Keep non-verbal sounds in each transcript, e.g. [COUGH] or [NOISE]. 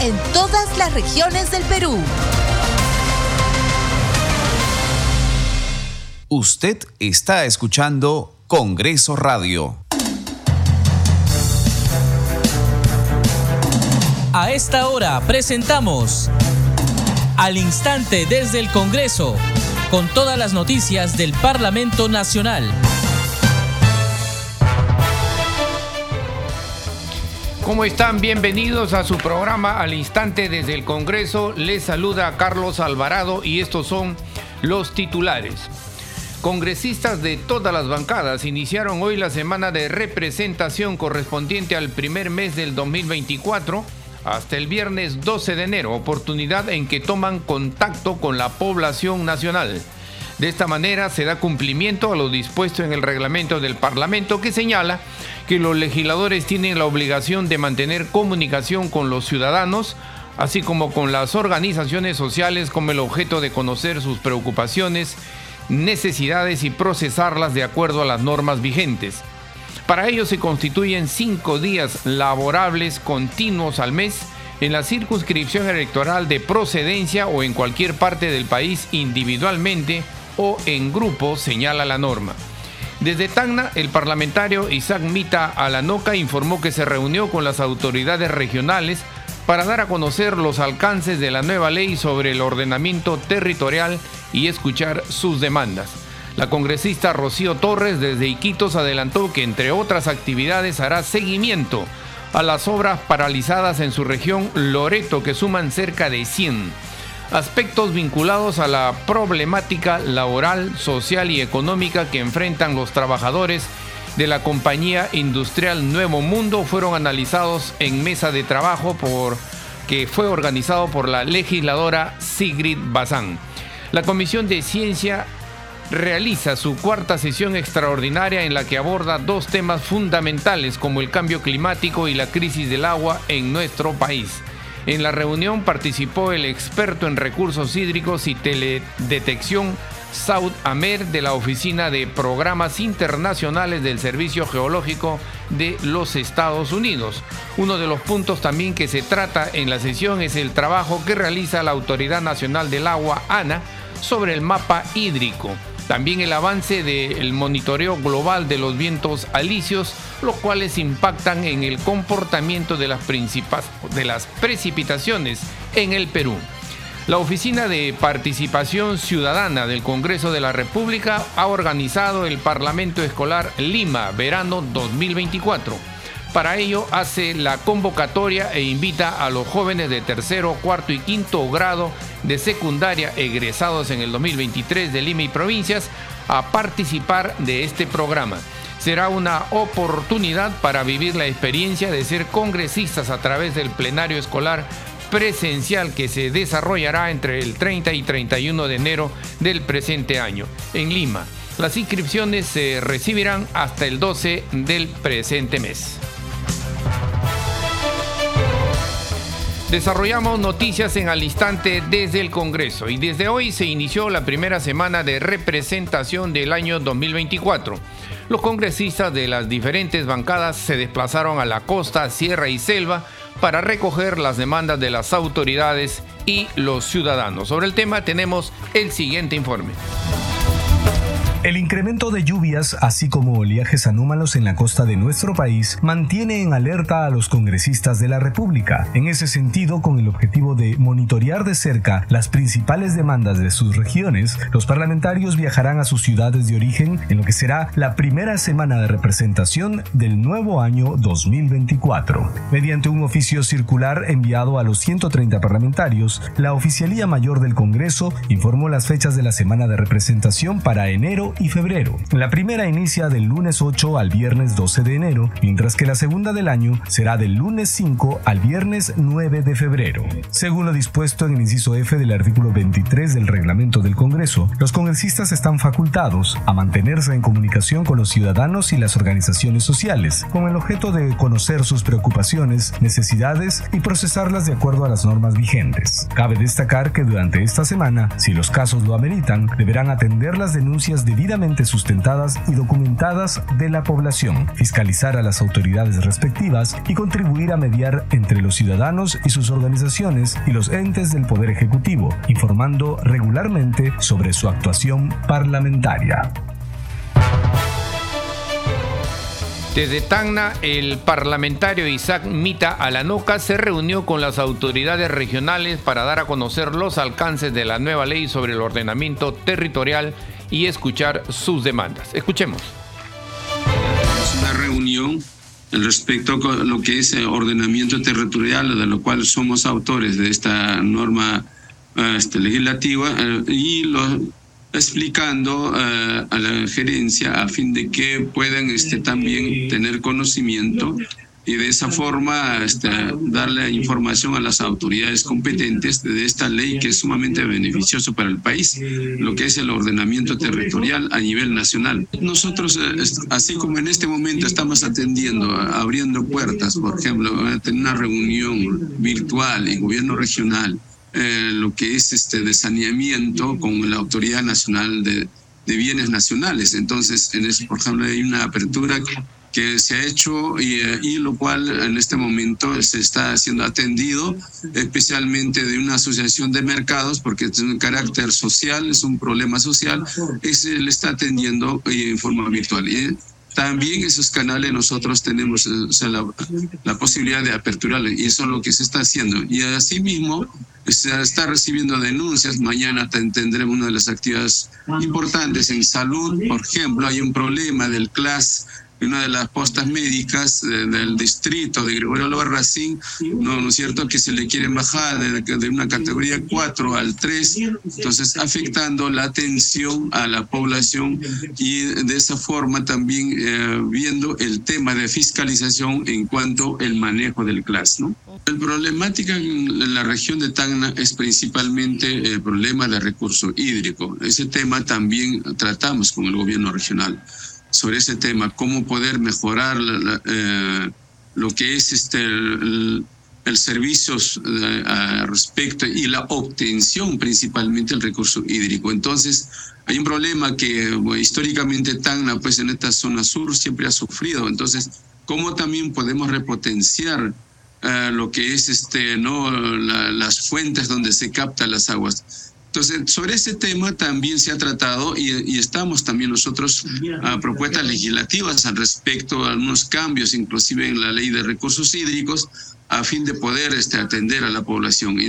en todas las regiones del Perú. Usted está escuchando Congreso Radio. A esta hora presentamos Al Instante desde el Congreso, con todas las noticias del Parlamento Nacional. ¿Cómo están? Bienvenidos a su programa Al Instante desde el Congreso. Les saluda Carlos Alvarado y estos son los titulares. Congresistas de todas las bancadas iniciaron hoy la semana de representación correspondiente al primer mes del 2024 hasta el viernes 12 de enero, oportunidad en que toman contacto con la población nacional. De esta manera se da cumplimiento a lo dispuesto en el reglamento del Parlamento que señala que los legisladores tienen la obligación de mantener comunicación con los ciudadanos, así como con las organizaciones sociales con el objeto de conocer sus preocupaciones, necesidades y procesarlas de acuerdo a las normas vigentes. Para ello se constituyen cinco días laborables continuos al mes en la circunscripción electoral de procedencia o en cualquier parte del país individualmente o en grupo, señala la norma. Desde Tacna, el parlamentario Isaac Mita Alanoca informó que se reunió con las autoridades regionales para dar a conocer los alcances de la nueva ley sobre el ordenamiento territorial y escuchar sus demandas. La congresista Rocío Torres desde Iquitos adelantó que entre otras actividades hará seguimiento a las obras paralizadas en su región Loreto que suman cerca de 100 aspectos vinculados a la problemática laboral, social y económica que enfrentan los trabajadores de la compañía industrial Nuevo Mundo fueron analizados en mesa de trabajo por, que fue organizado por la legisladora Sigrid Bazán. La Comisión de Ciencia realiza su cuarta sesión extraordinaria en la que aborda dos temas fundamentales como el cambio climático y la crisis del agua en nuestro país. En la reunión participó el experto en recursos hídricos y teledetección Saud Amer de la Oficina de Programas Internacionales del Servicio Geológico de los Estados Unidos. Uno de los puntos también que se trata en la sesión es el trabajo que realiza la Autoridad Nacional del Agua, ANA, sobre el mapa hídrico. También el avance del monitoreo global de los vientos alisios, los cuales impactan en el comportamiento de las, de las precipitaciones en el Perú. La Oficina de Participación Ciudadana del Congreso de la República ha organizado el Parlamento Escolar Lima Verano 2024. Para ello hace la convocatoria e invita a los jóvenes de tercero, cuarto y quinto grado de secundaria egresados en el 2023 de Lima y provincias a participar de este programa. Será una oportunidad para vivir la experiencia de ser congresistas a través del plenario escolar presencial que se desarrollará entre el 30 y 31 de enero del presente año en Lima. Las inscripciones se recibirán hasta el 12 del presente mes. Desarrollamos noticias en al instante desde el Congreso y desde hoy se inició la primera semana de representación del año 2024. Los congresistas de las diferentes bancadas se desplazaron a la costa, sierra y selva para recoger las demandas de las autoridades y los ciudadanos. Sobre el tema tenemos el siguiente informe. El incremento de lluvias, así como oleajes anómalos en la costa de nuestro país, mantiene en alerta a los congresistas de la República. En ese sentido, con el objetivo de monitorear de cerca las principales demandas de sus regiones, los parlamentarios viajarán a sus ciudades de origen en lo que será la primera semana de representación del nuevo año 2024. Mediante un oficio circular enviado a los 130 parlamentarios, la Oficialía Mayor del Congreso informó las fechas de la semana de representación para enero y febrero. La primera inicia del lunes 8 al viernes 12 de enero, mientras que la segunda del año será del lunes 5 al viernes 9 de febrero. Según lo dispuesto en el inciso F del artículo 23 del reglamento del Congreso, los congresistas están facultados a mantenerse en comunicación con los ciudadanos y las organizaciones sociales, con el objeto de conocer sus preocupaciones, necesidades y procesarlas de acuerdo a las normas vigentes. Cabe destacar que durante esta semana, si los casos lo ameritan, deberán atender las denuncias debidamente sustentadas y documentadas de la población, fiscalizar a las autoridades respectivas y contribuir a mediar entre los ciudadanos y sus organizaciones y los entes del Poder Ejecutivo, informando regularmente sobre su actuación parlamentaria. Desde Tacna, el parlamentario Isaac Mita Alanoca se reunió con las autoridades regionales para dar a conocer los alcances de la nueva ley sobre el ordenamiento territorial y escuchar sus demandas. Escuchemos. Una reunión respecto a lo que es el ordenamiento territorial, de lo cual somos autores de esta norma este, legislativa, eh, y lo, explicando eh, a la gerencia a fin de que puedan este, también tener conocimiento y de esa forma este, darle información a las autoridades competentes de esta ley que es sumamente beneficioso para el país, lo que es el ordenamiento territorial a nivel nacional. Nosotros, eh, así como en este momento estamos atendiendo, abriendo puertas, por ejemplo, tener una reunión virtual en gobierno regional, eh, lo que es este de saneamiento con la Autoridad Nacional de, de Bienes Nacionales. Entonces, en ese, por ejemplo, hay una apertura que se ha hecho y, eh, y, lo cual en este momento se está siendo atendido especialmente de una asociación de mercados porque tiene un carácter social, es un problema social y se le está atendiendo en forma virtual. Y también esos canales nosotros tenemos la, la, posibilidad de aperturarle y eso es lo que se está haciendo. Y asimismo se está recibiendo denuncias. Mañana tendremos una de las actividades importantes en salud. Por ejemplo, hay un problema del CLAS una de las postas médicas del distrito de Gregorio Albarracín, ¿no, ¿no es cierto?, que se le quieren bajar de, una categoría 4 al 3, entonces afectando la atención a la población y de esa forma también eh, viendo el tema de fiscalización en cuanto al manejo del CLAS, ¿no? El problemática en la región de Tacna es principalmente el problema de recurso hídrico. Ese tema también tratamos con el gobierno regional sobre ese tema, cómo poder mejorar eh, lo que es este, el, servicio eh, respecto y la obtención principalmente del recurso hídrico. Entonces, hay un problema que históricamente Tacna, pues en esta zona sur siempre ha sufrido. Entonces, ¿cómo también podemos repotenciar eh, lo que es este, ¿no? las fuentes donde se captan las aguas? Entonces, sobre ese tema también se ha tratado y, estamos también nosotros a propuestas legislativas al respecto a algunos cambios, inclusive en la ley de recursos hídricos, a fin de poder este, atender a la población.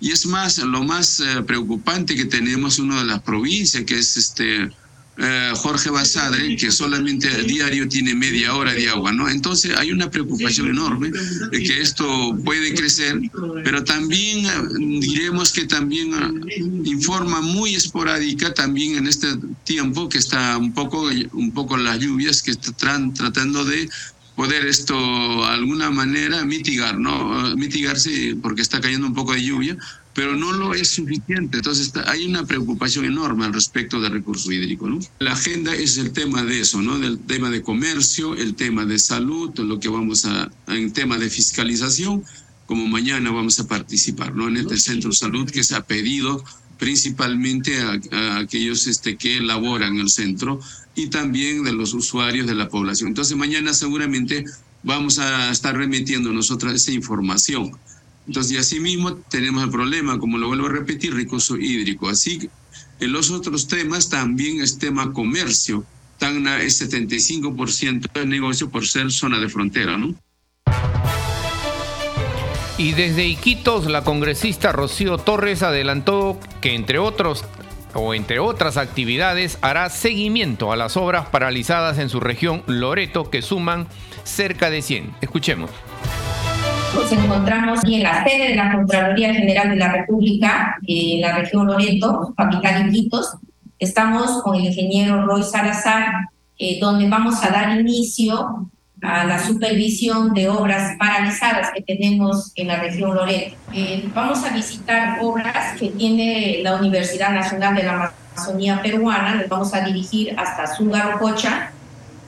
Y, es más, lo más eh, preocupante que tenemos una de las provincias, que es este eh, Jorge Basadre, que solamente a diario tiene media hora de agua, ¿no? Entonces hay una preocupación enorme de que esto puede crecer, pero también eh, diremos que también eh, informa muy esporádica también en este tiempo que está un poco, un poco las lluvias que están tratando de poder esto alguna manera mitigar, ¿no? Mitigarse porque está cayendo un poco de lluvia, pero no lo es suficiente. Entonces hay una preocupación enorme al respecto del recurso hídrico. ¿no? La agenda es el tema de eso, ¿no? del tema de comercio, el tema de salud, lo que vamos a, en tema de fiscalización, como mañana vamos a participar ¿no? en este centro de salud que se ha pedido principalmente a, aquellos este, que elaboran el centro y también de los usuarios de la población. Entonces mañana seguramente vamos a estar remitiendo nosotros esa información. Entonces, y asimismo tenemos el problema, como lo vuelvo a repetir, recurso hídrico. Así en los otros temas también es tema comercio. Tacna es 75% del negocio por ser zona de frontera, ¿no? Y desde Iquitos, la congresista Rocío Torres adelantó que entre otros o entre otras actividades hará seguimiento a las obras paralizadas en su región Loreto que suman cerca de 100. Escuchemos. Nos encontramos en la sede de la Contraloría General de la República, en la región Loreto, capital Iquitos, Estamos con el ingeniero Roy Salazar, eh, donde vamos a dar inicio a la supervisión de obras paralizadas que tenemos en la región Loreto. Eh, vamos a visitar obras que tiene la Universidad Nacional de la Amazonía Peruana, nos vamos a dirigir hasta Zungarococha,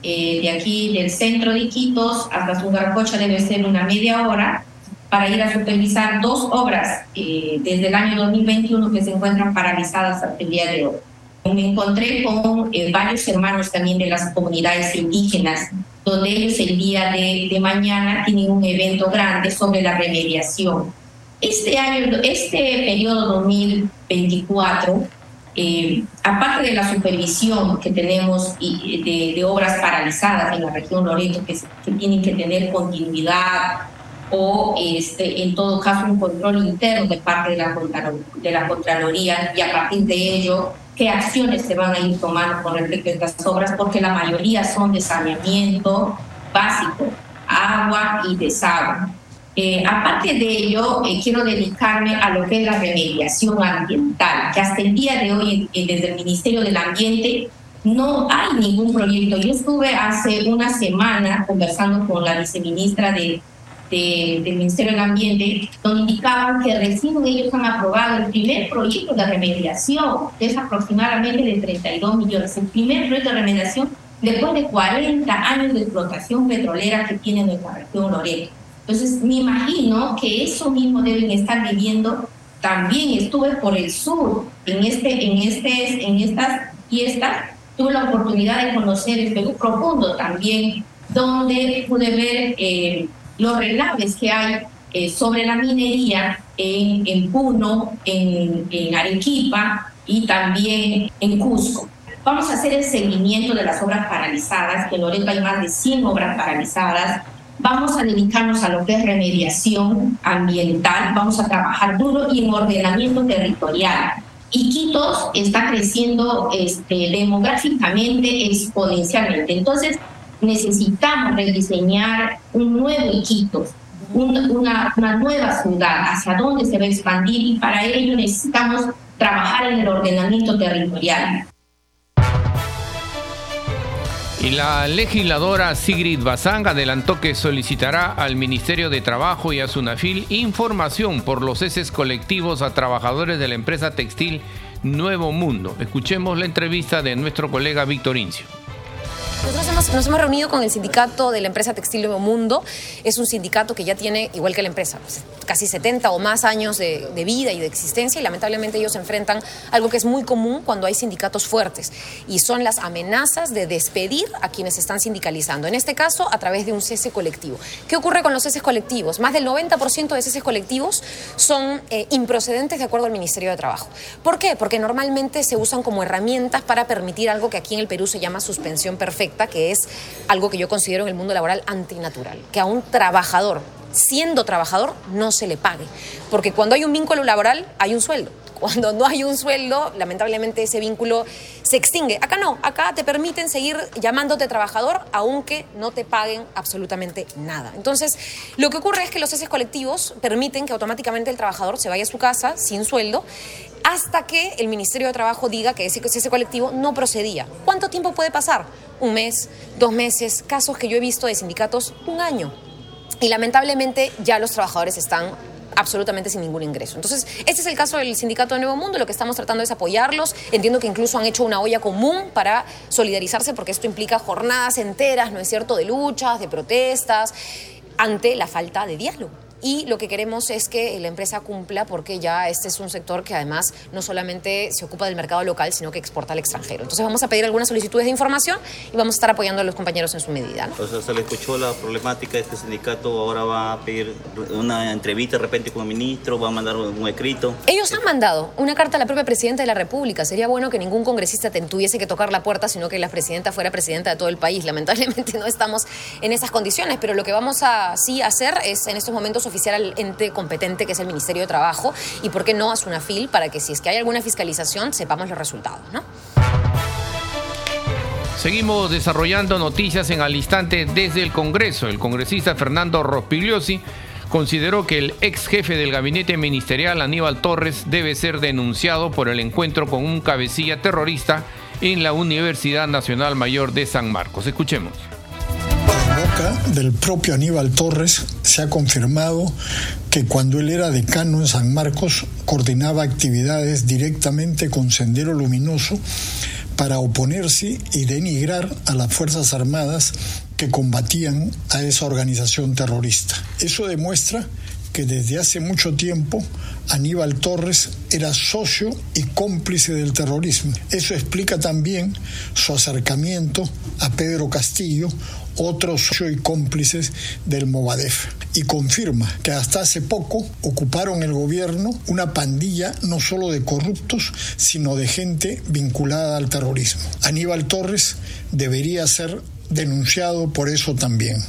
eh, de aquí del centro de Iquitos hasta Zungarococha debe ser una media hora, para ir a supervisar dos obras eh, desde el año 2021 que se encuentran paralizadas hasta el día de hoy. Me encontré con varios hermanos también de las comunidades indígenas donde ellos el día de, de, mañana tienen un evento grande sobre la remediación. Este año, este periodo 2024, eh, aparte de la supervisión que tenemos y de, obras paralizadas en la región Loreto que, que tienen que tener continuidad o este, en todo caso un control interno de parte de la, de la Contraloría y a partir de ello qué acciones se van a ir tomando con respecto a estas obras, porque la mayoría son de saneamiento básico, agua y desagüe. Eh, aparte de ello, eh, quiero dedicarme a lo que es la remediación ambiental, que hasta el día de hoy, eh, desde el Ministerio del Ambiente, no hay ningún proyecto. Yo estuve hace una semana conversando con la viceministra de del Ministerio del Ambiente, donde indicaban que recién ellos han aprobado el primer proyecto de remediación, que es aproximadamente de 32 millones, el primer proyecto de remediación después de 40 años de explotación petrolera que tiene nuestra región Loreto. Entonces, me imagino que eso mismo deben estar viviendo. También estuve por el sur, en, este, en, este, en estas fiestas, tuve la oportunidad de conocer el Perú profundo también, donde pude ver eh, los relaves que hay eh, sobre la minería en, en Puno, en, en Arequipa y también en Cusco. Vamos a hacer el seguimiento de las obras paralizadas, que en Loreto hay más de 100 obras paralizadas. Vamos a dedicarnos a lo que es remediación ambiental, vamos a trabajar duro y en ordenamiento territorial. Iquitos está creciendo este, demográficamente exponencialmente. Entonces, necesitamos rediseñar un nuevo Iquitos, una, una nueva ciudad, hacia dónde se va a expandir y para ello necesitamos trabajar en el ordenamiento territorial. Y la legisladora Sigrid Bazán adelantó que solicitará al Ministerio de Trabajo y a SUNAFIL información por los ceses colectivos a trabajadores de la empresa textil Nuevo Mundo. Escuchemos la entrevista de nuestro colega Víctor Incio. Nosotros nos hemos reunido con el sindicato de la empresa Textil Nuevo Mundo. Es un sindicato que ya tiene, igual que la empresa, pues, casi 70 o más años de, de, vida y de existencia y lamentablemente ellos enfrentan algo que es muy común cuando hay sindicatos fuertes y son las amenazas de despedir a quienes están sindicalizando. En este caso, a través de un cese colectivo. ¿Qué ocurre con los ceses colectivos? Más del 90% de ceses colectivos son eh, improcedentes de acuerdo al Ministerio de Trabajo. ¿Por qué? Porque normalmente se usan como herramientas para permitir algo que aquí en el Perú se llama suspensión perfecta que es algo que yo considero en el mundo laboral antinatural, que a un trabajador, siendo trabajador, no se le pague. Porque cuando hay un vínculo laboral, hay un sueldo. Cuando no hay un sueldo, lamentablemente ese vínculo se extingue. Acá no, acá te permiten seguir llamándote trabajador aunque no te paguen absolutamente nada. Entonces, lo que ocurre es que los ceses colectivos permiten que automáticamente el trabajador se vaya a su casa sin sueldo hasta que el Ministerio de Trabajo diga que ese, ese colectivo no procedía. ¿Cuánto tiempo puede pasar? Un mes, dos meses, casos que yo he visto de sindicatos, un año. Y lamentablemente ya los trabajadores están absolutamente sin ningún ingreso. Entonces, este es el caso del Sindicato de Nuevo Mundo, lo que estamos tratando es apoyarlos. Entiendo que incluso han hecho una olla común para solidarizarse porque esto implica jornadas enteras, ¿no es cierto?, de luchas, de protestas, ante la falta de diálogo y lo que queremos es que la empresa cumpla porque ya este es un sector que además no solamente se ocupa del mercado local, sino que exporta al extranjero. Entonces vamos a pedir algunas solicitudes de información y vamos a estar apoyando a los compañeros en su medida. ¿no? se le escuchó la problemática de este sindicato, ahora va a pedir una entrevista de repente con el ministro, va a mandar un escrito. Ellos han mandado una carta a la propia presidenta de la República. Sería bueno que ningún congresista tuviese que tocar la puerta, sino que la presidenta fuera presidenta de todo el país. [LAUGHS] Lamentablemente no estamos en esas condiciones, pero lo que vamos a sí hacer es en estos momentos oficiar al ente competente que es el Ministerio de Trabajo y por qué no a SUNAFIL para que si es que hay alguna fiscalización sepamos los resultados, ¿no? Seguimos desarrollando noticias en al instante desde el Congreso. El congresista Fernando Rospigliosi consideró que el ex jefe del gabinete ministerial, Aníbal Torres, debe ser denunciado por el encuentro con un cabecilla terrorista en la Universidad Nacional Mayor de San Marcos. Escuchemos boca del propio Aníbal Torres se ha confirmado que cuando él era decano en San Marcos coordinaba actividades directamente con Sendero Luminoso para oponerse y denigrar a las Fuerzas Armadas que combatían a esa organización terrorista. Eso demuestra que desde hace mucho tiempo Aníbal Torres era socio y cómplice del terrorismo. Eso explica también su acercamiento a Pedro Castillo, otro socio y cómplices del Movadef. Y confirma que hasta hace poco ocuparon el gobierno una pandilla no solo de corruptos, sino de gente vinculada al terrorismo. Aníbal Torres debería ser denunciado por eso también.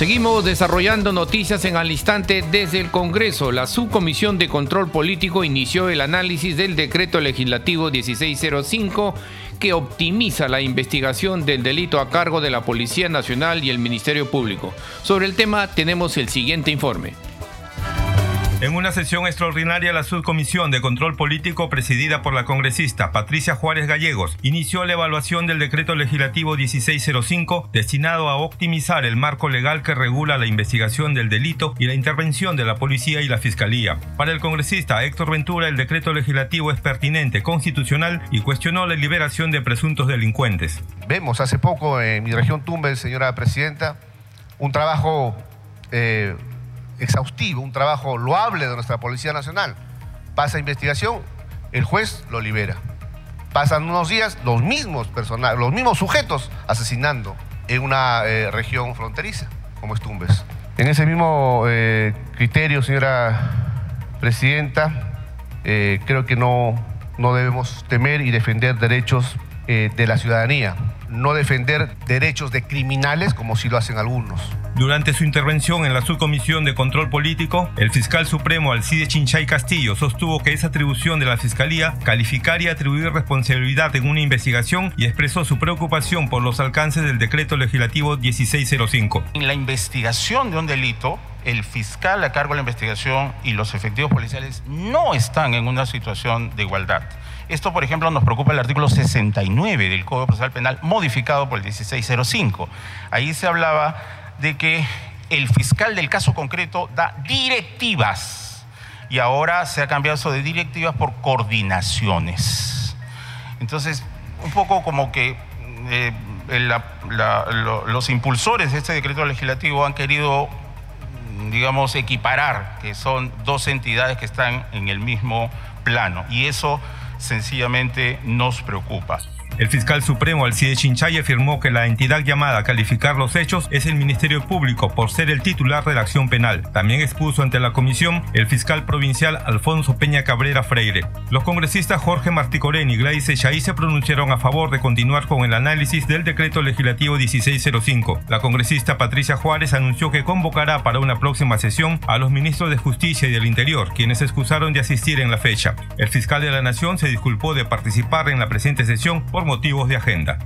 Seguimos desarrollando noticias en al instante desde el Congreso. La Subcomisión de Control Político inició el análisis del decreto legislativo 1605 que optimiza la investigación del delito a cargo de la Policía Nacional y el Ministerio Público. Sobre el tema tenemos el siguiente informe. En una sesión extraordinaria, la Subcomisión de Control Político, presidida por la congresista Patricia Juárez Gallegos, inició la evaluación del decreto legislativo 1605 destinado a optimizar el marco legal que regula la investigación del delito y la intervención de la policía y la fiscalía. Para el congresista Héctor Ventura, el decreto legislativo es pertinente, constitucional y cuestionó la liberación de presuntos delincuentes. Vemos hace poco en mi región Tumbes, señora presidenta, un trabajo eh, exhaustivo, un trabajo loable de nuestra Policía Nacional. Pasa investigación, el juez lo libera. Pasan unos días los mismos personajes, los mismos sujetos asesinando en una eh, región fronteriza, como es Tumbes. En ese mismo eh, criterio, señora Presidenta, eh, creo que no, no debemos temer y defender derechos de la ciudadanía, no defender derechos de criminales como si lo hacen algunos. Durante su intervención en la subcomisión de control político, el fiscal supremo Alcide Chinchay Castillo sostuvo que es atribución de la fiscalía calificar y atribuir responsabilidad en una investigación y expresó su preocupación por los alcances del decreto legislativo 1605. En la investigación de un delito, el fiscal a cargo de la investigación y los efectivos policiales no están en una situación de igualdad. Esto, por ejemplo, nos preocupa el artículo 69 del Código Procesal Penal modificado por el 1605. Ahí se hablaba de que el fiscal del caso concreto da directivas y ahora se ha cambiado eso de directivas por coordinaciones. Entonces, un poco como que eh, los impulsores de este decreto legislativo han querido, digamos, equiparar, que son dos entidades que están en el mismo plano, y eso sencillamente nos preocupa. El fiscal supremo Alcide Chinchay afirmó que la entidad llamada a calificar los hechos es el Ministerio Público por ser el titular de la acción penal. También expuso ante la comisión el fiscal provincial Alfonso Peña Cabrera Freire. Los congresistas Jorge Marticorén y Gladys Echaí se pronunciaron a favor de continuar con el análisis del decreto legislativo 1605. La congresista Patricia Juárez anunció que convocará para una próxima sesión a los ministros de Justicia y del Interior, quienes excusaron de asistir en la fecha. El fiscal de la Nación se disculpó de participar en la presente sesión por motivos de agenda.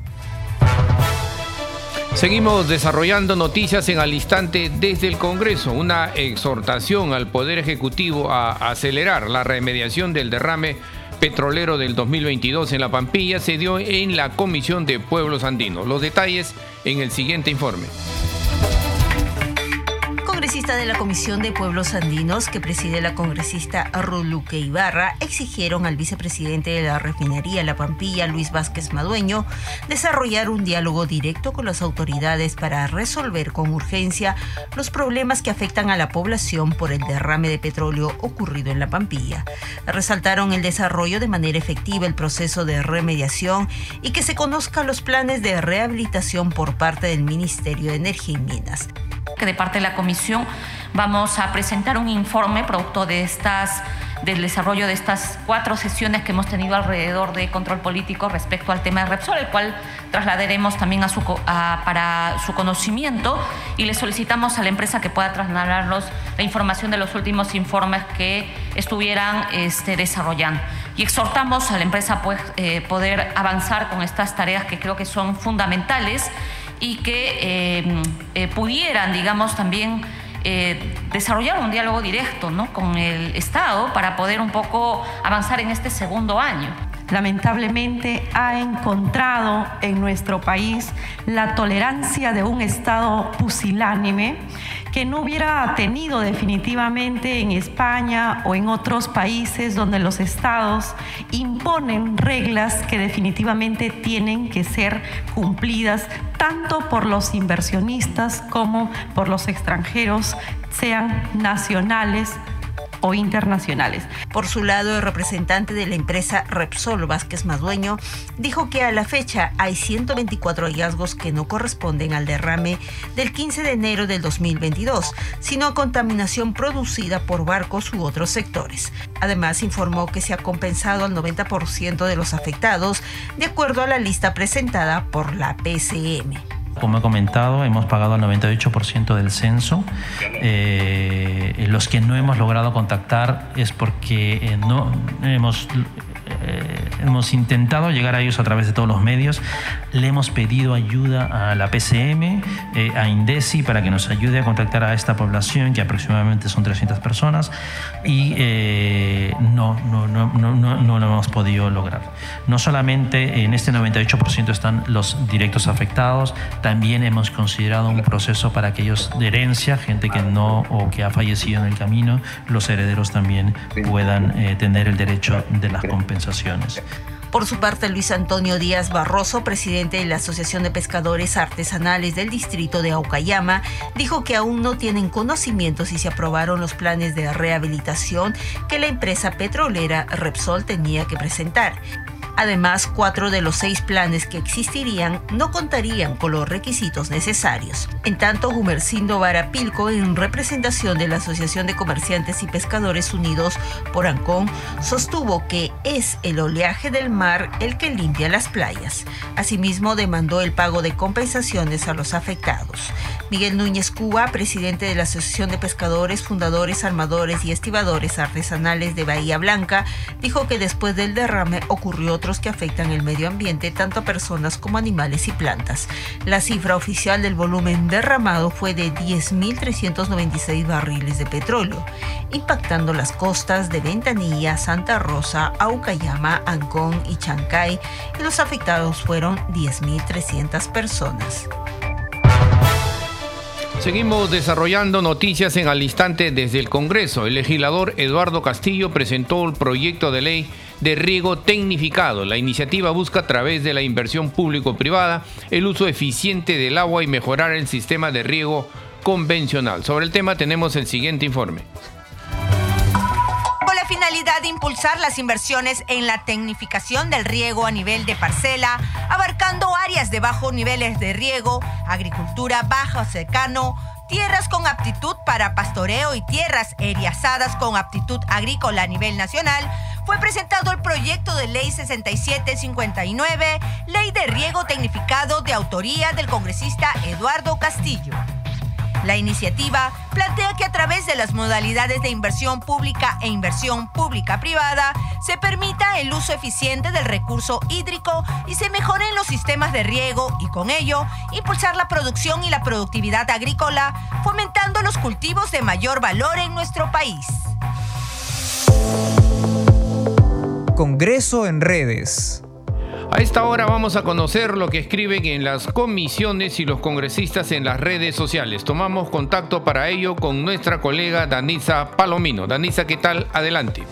Seguimos desarrollando noticias en al instante desde el Congreso. Una exhortación al Poder Ejecutivo a acelerar la remediación del derrame petrolero del 2022 en la Pampilla se dio en la Comisión de Pueblos Andinos. Los detalles en el siguiente informe congresistas de la Comisión de Pueblos Andinos, que preside la congresista Ruluque Ibarra, exigieron al vicepresidente de la refinería La Pampilla, Luis Vázquez Madueño, desarrollar un diálogo directo con las autoridades para resolver con urgencia los problemas que afectan a la población por el derrame de petróleo ocurrido en La Pampilla. Resaltaron el desarrollo de manera efectiva el proceso de remediación y que se conozcan los planes de rehabilitación por parte del Ministerio de Energía y Minas que de parte de la comisión vamos a presentar un informe producto de estas del desarrollo de estas cuatro sesiones que hemos tenido alrededor de control político respecto al tema de Repsol, el cual trasladaremos también a su, para su conocimiento y le solicitamos a la empresa que pueda trasladarnos la información de los últimos informes que estuvieran este, desarrollando. Y exhortamos a la empresa pues, eh, poder avanzar con estas tareas que creo que son fundamentales y que pudieran, digamos, también desarrollar un diálogo directo ¿no? con el Estado para poder un poco avanzar en este segundo año lamentablemente ha encontrado en nuestro país la tolerancia de un Estado pusilánime que no hubiera tenido definitivamente en España o en otros países donde los estados imponen reglas que definitivamente tienen que ser cumplidas tanto por los inversionistas como por los extranjeros, sean nacionales o internacionales. Por su lado, el representante de la empresa Repsol, Vázquez Madueño, dijo que a la fecha hay 124 hallazgos que no corresponden al derrame del 15 de enero del 2022, sino a contaminación producida por barcos u otros sectores. Además, informó que se ha compensado al 90% de los afectados, de acuerdo a la lista presentada por la PCM. Como he comentado, hemos pagado el 98% del censo. Eh, los que no hemos logrado contactar es porque eh, no hemos eh, hemos intentado llegar a ellos a través de todos los medios. Le hemos pedido ayuda a la PCM, eh, a Indesi, para que nos ayude a contactar a esta población, que aproximadamente son 300 personas, y eh, no, no, no, no, no, lo hemos podido lograr. No solamente en este 98% están los directos afectados, también hemos considerado un proceso para aquellos de herencia, gente que no o que ha fallecido en el camino, los herederos también puedan tener el derecho de las Por su parte, Luis Antonio Díaz Barroso, presidente de la Asociación de Pescadores Artesanales del distrito de Aucayama, dijo que aún no tienen conocimiento si se aprobaron los planes de rehabilitación que la empresa petrolera Repsol tenía que presentar. Además, cuatro de los seis planes que existirían no contarían con los requisitos necesarios. En tanto, Gumercindo Varapilco, en representación de la Asociación de Comerciantes y Pescadores Unidos por Ancón, sostuvo que es el oleaje del mar el que limpia las playas. Asimismo, demandó el pago de compensaciones a los afectados. Miguel Núñez Cuba, presidente de la Asociación de Pescadores, Fundadores, Armadores y Estibadores Artesanales de Bahía Blanca, dijo que después del derrame ocurrió que afectan el medio ambiente, tanto a personas como animales y plantas. La cifra oficial del volumen derramado fue de 10.396 barriles de petróleo, impactando las costas de Ventanilla, Santa Rosa, Aucayama, Ancón y Chancay, y los afectados fueron 10.300 personas. Seguimos desarrollando noticias en al instante desde el Congreso. El legislador Eduardo Castillo presentó el proyecto de ley de riego tecnificado. La iniciativa busca a través de la inversión público-privada el uso eficiente del agua y mejorar el sistema de riego convencional. Sobre el tema tenemos el siguiente informe Con la finalidad de impulsar las inversiones en la tecnificación del riego a nivel de parcela, abarcando áreas de bajos niveles de riego, agricultura bajo secano, tierras con aptitud para pastoreo y tierras eriazadas con aptitud agrícola a nivel nacional, fue presentado el proyecto de ley 6759, ley de riego tecnificado de autoría del congresista Eduardo Castillo. La iniciativa plantea que a través de las modalidades de inversión pública e inversión pública privada se permita el uso eficiente del recurso hídrico y se mejoren los sistemas de riego y con ello impulsar la producción y la productividad agrícola, fomentando los cultivos de mayor valor en nuestro país. Congreso en redes. A esta hora vamos a conocer lo que escriben en las comisiones y los congresistas en las redes sociales. Tomamos contacto para ello con nuestra colega Danisa Palomino. Danisa, ¿qué tal? Adelante.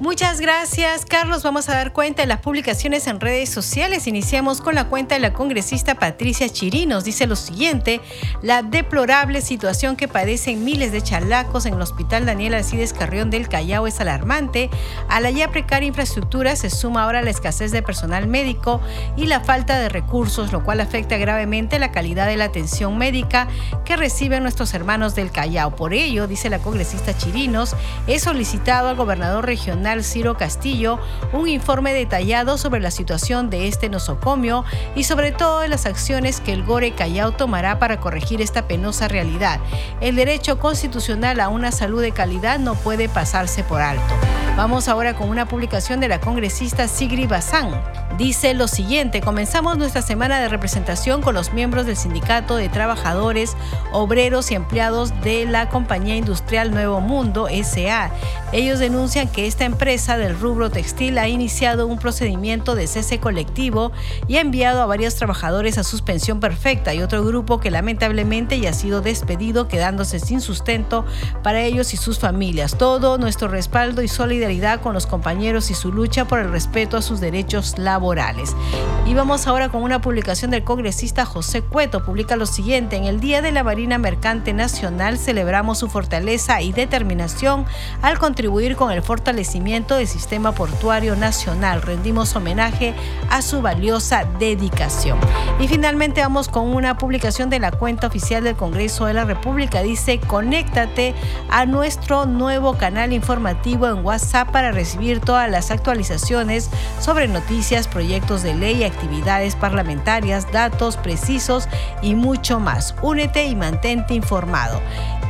Muchas gracias, Carlos. Vamos a dar cuenta de las publicaciones en redes sociales. Iniciamos con la cuenta de la congresista Patricia Chirinos. Dice lo siguiente: la deplorable situación que padecen miles de chalacos en el Hospital Daniel Alcides Carrión del Callao es alarmante. A la ya precaria infraestructura se suma ahora la escasez de personal médico y la falta de recursos, lo cual afecta gravemente la calidad de la atención médica que reciben nuestros hermanos del Callao. Por ello, dice la congresista Chirinos, he solicitado al gobernador regional Ciro Castillo un informe detallado sobre la situación de este nosocomio y sobre todo las acciones que el Gore Callao tomará para corregir esta penosa realidad. El derecho constitucional a una salud de calidad no puede pasarse por alto. Vamos ahora con una publicación de la congresista Sigrid Bazán. Dice lo siguiente, comenzamos nuestra semana de representación con los miembros del Sindicato de Trabajadores, Obreros y Empleados de la Compañía Industrial Nuevo Mundo, SA. Ellos denuncian que esta empresa del rubro textil ha iniciado un procedimiento de cese colectivo y ha enviado a varios trabajadores a suspensión perfecta y otro grupo que lamentablemente ya ha sido despedido quedándose sin sustento para ellos y sus familias. Todo nuestro respaldo y solidaridad con los compañeros y su lucha por el respeto a sus derechos laborales. Y vamos ahora con una publicación del congresista José Cueto. Publica lo siguiente, en el Día de la Marina Mercante Nacional celebramos su fortaleza y determinación al contribuir con el fortalecimiento del sistema portuario nacional. Rendimos homenaje a su valiosa dedicación. Y finalmente vamos con una publicación de la cuenta oficial del Congreso de la República. Dice, conéctate a nuestro nuevo canal informativo en WhatsApp para recibir todas las actualizaciones sobre noticias, proyectos de ley, actividades parlamentarias, datos precisos y mucho más. Únete y mantente informado.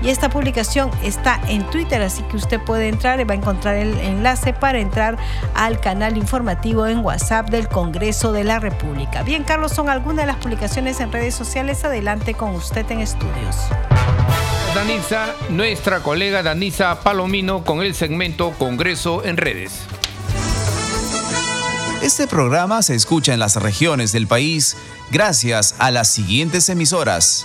Y esta publicación está en Twitter, así que usted puede entrar y va a encontrar el enlace para entrar al canal informativo en WhatsApp del Congreso de la República. Bien, Carlos, son algunas de las publicaciones en redes sociales. Adelante con usted en estudios. Danisa, nuestra colega Danisa Palomino con el segmento Congreso en redes. Este programa se escucha en las regiones del país gracias a las siguientes emisoras.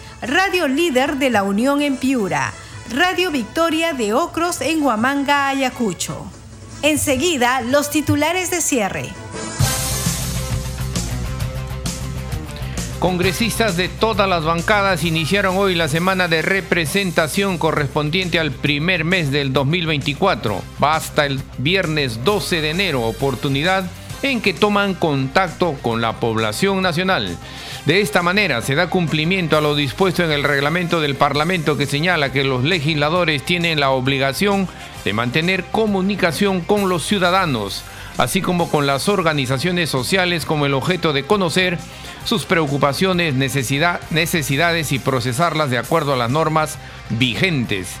Radio Líder de la Unión en Piura, Radio Victoria de Ocros en Huamanga, Ayacucho. Enseguida, los titulares de cierre. Congresistas de todas las bancadas iniciaron hoy la semana de representación correspondiente al primer mes del 2024. Va hasta el viernes 12 de enero, oportunidad en que toman contacto con la población nacional. De esta manera se da cumplimiento a lo dispuesto en el reglamento del Parlamento que señala que los legisladores tienen la obligación de mantener comunicación con los ciudadanos, así como con las organizaciones sociales como el objeto de conocer sus preocupaciones, necesidades y procesarlas de acuerdo a las normas vigentes.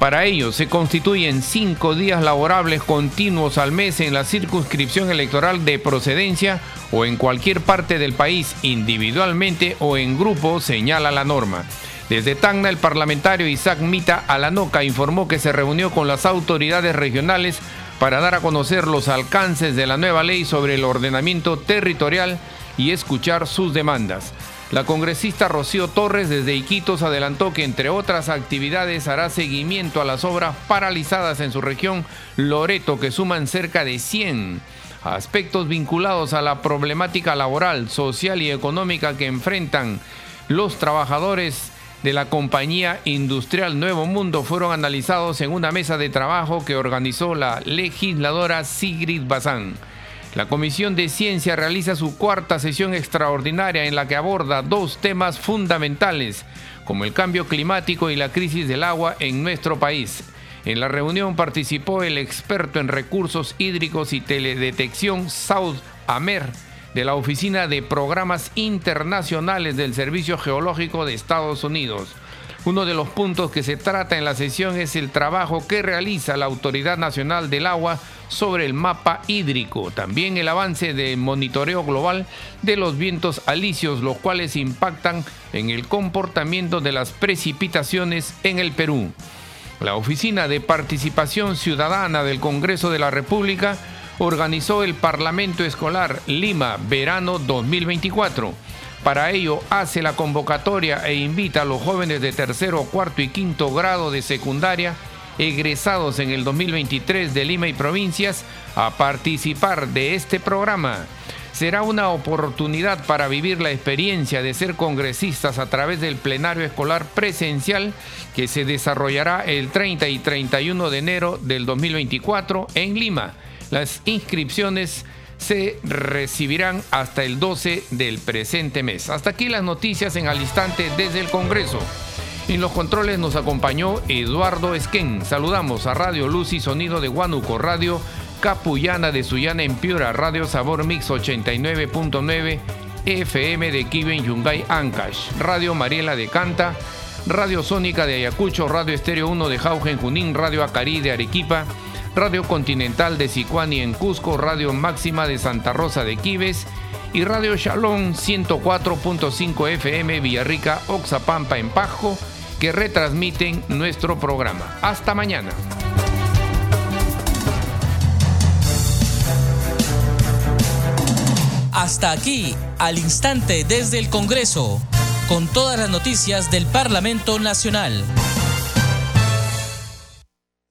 Para ello se constituyen cinco días laborables continuos al mes en la circunscripción electoral de procedencia o en cualquier parte del país, individualmente o en grupo, señala la norma. Desde Tacna, el parlamentario Isaac Mita Alanoca informó que se reunió con las autoridades regionales para dar a conocer los alcances de la nueva ley sobre el ordenamiento territorial y escuchar sus demandas. La congresista Rocío Torres desde Iquitos adelantó que entre otras actividades hará seguimiento a las obras paralizadas en su región Loreto que suman cerca de 100 aspectos vinculados a la problemática laboral, social y económica que enfrentan los trabajadores de la compañía industrial Nuevo Mundo fueron analizados en una mesa de trabajo que organizó la legisladora Sigrid Bazán. La Comisión de Ciencia realiza su cuarta sesión extraordinaria en la que aborda dos temas fundamentales, como el cambio climático y la crisis del agua en nuestro país. En la reunión participó el experto en recursos hídricos y teledetección South Amer de la Oficina de Programas Internacionales del Servicio Geológico de Estados Unidos. Uno de los puntos que se trata en la sesión es el trabajo que realiza la Autoridad Nacional del Agua sobre el mapa hídrico, también el avance de monitoreo global de los vientos alisios, los cuales impactan en el comportamiento de las precipitaciones en el Perú. La Oficina de Participación Ciudadana del Congreso de la República organizó el Parlamento Escolar Lima Verano 2024 para ello hace la convocatoria e invita a los jóvenes de tercero, cuarto y quinto grado de secundaria egresados en el 2023 de Lima y provincias a participar de este programa. Será una oportunidad para vivir la experiencia de ser congresistas a través del plenario escolar presencial que se desarrollará el 30 y 31 de enero del 2024 en Lima. Las inscripciones se recibirán hasta el 12 del presente mes. Hasta aquí las noticias en al instante desde el Congreso. En los controles nos acompañó Eduardo Esquén. Saludamos a Radio Luz y Sonido de Huánuco, Radio Capullana de Sullana en Piura, Radio Sabor Mix 89.9, FM de Kiben Yungay Ancash, Radio Mariela de Canta, Radio Sónica de Ayacucho, Radio Estéreo 1 de Jaugen Junín, Radio Acarí de Arequipa, Radio Continental de Sicuani en Cusco, Radio Máxima de Santa Rosa de Quibes y Radio Shalom 104.5 FM Villarrica Oxapampa en Pajo que retransmiten nuestro programa. Hasta mañana. Hasta aquí, al instante desde el Congreso, con todas las noticias del Parlamento Nacional.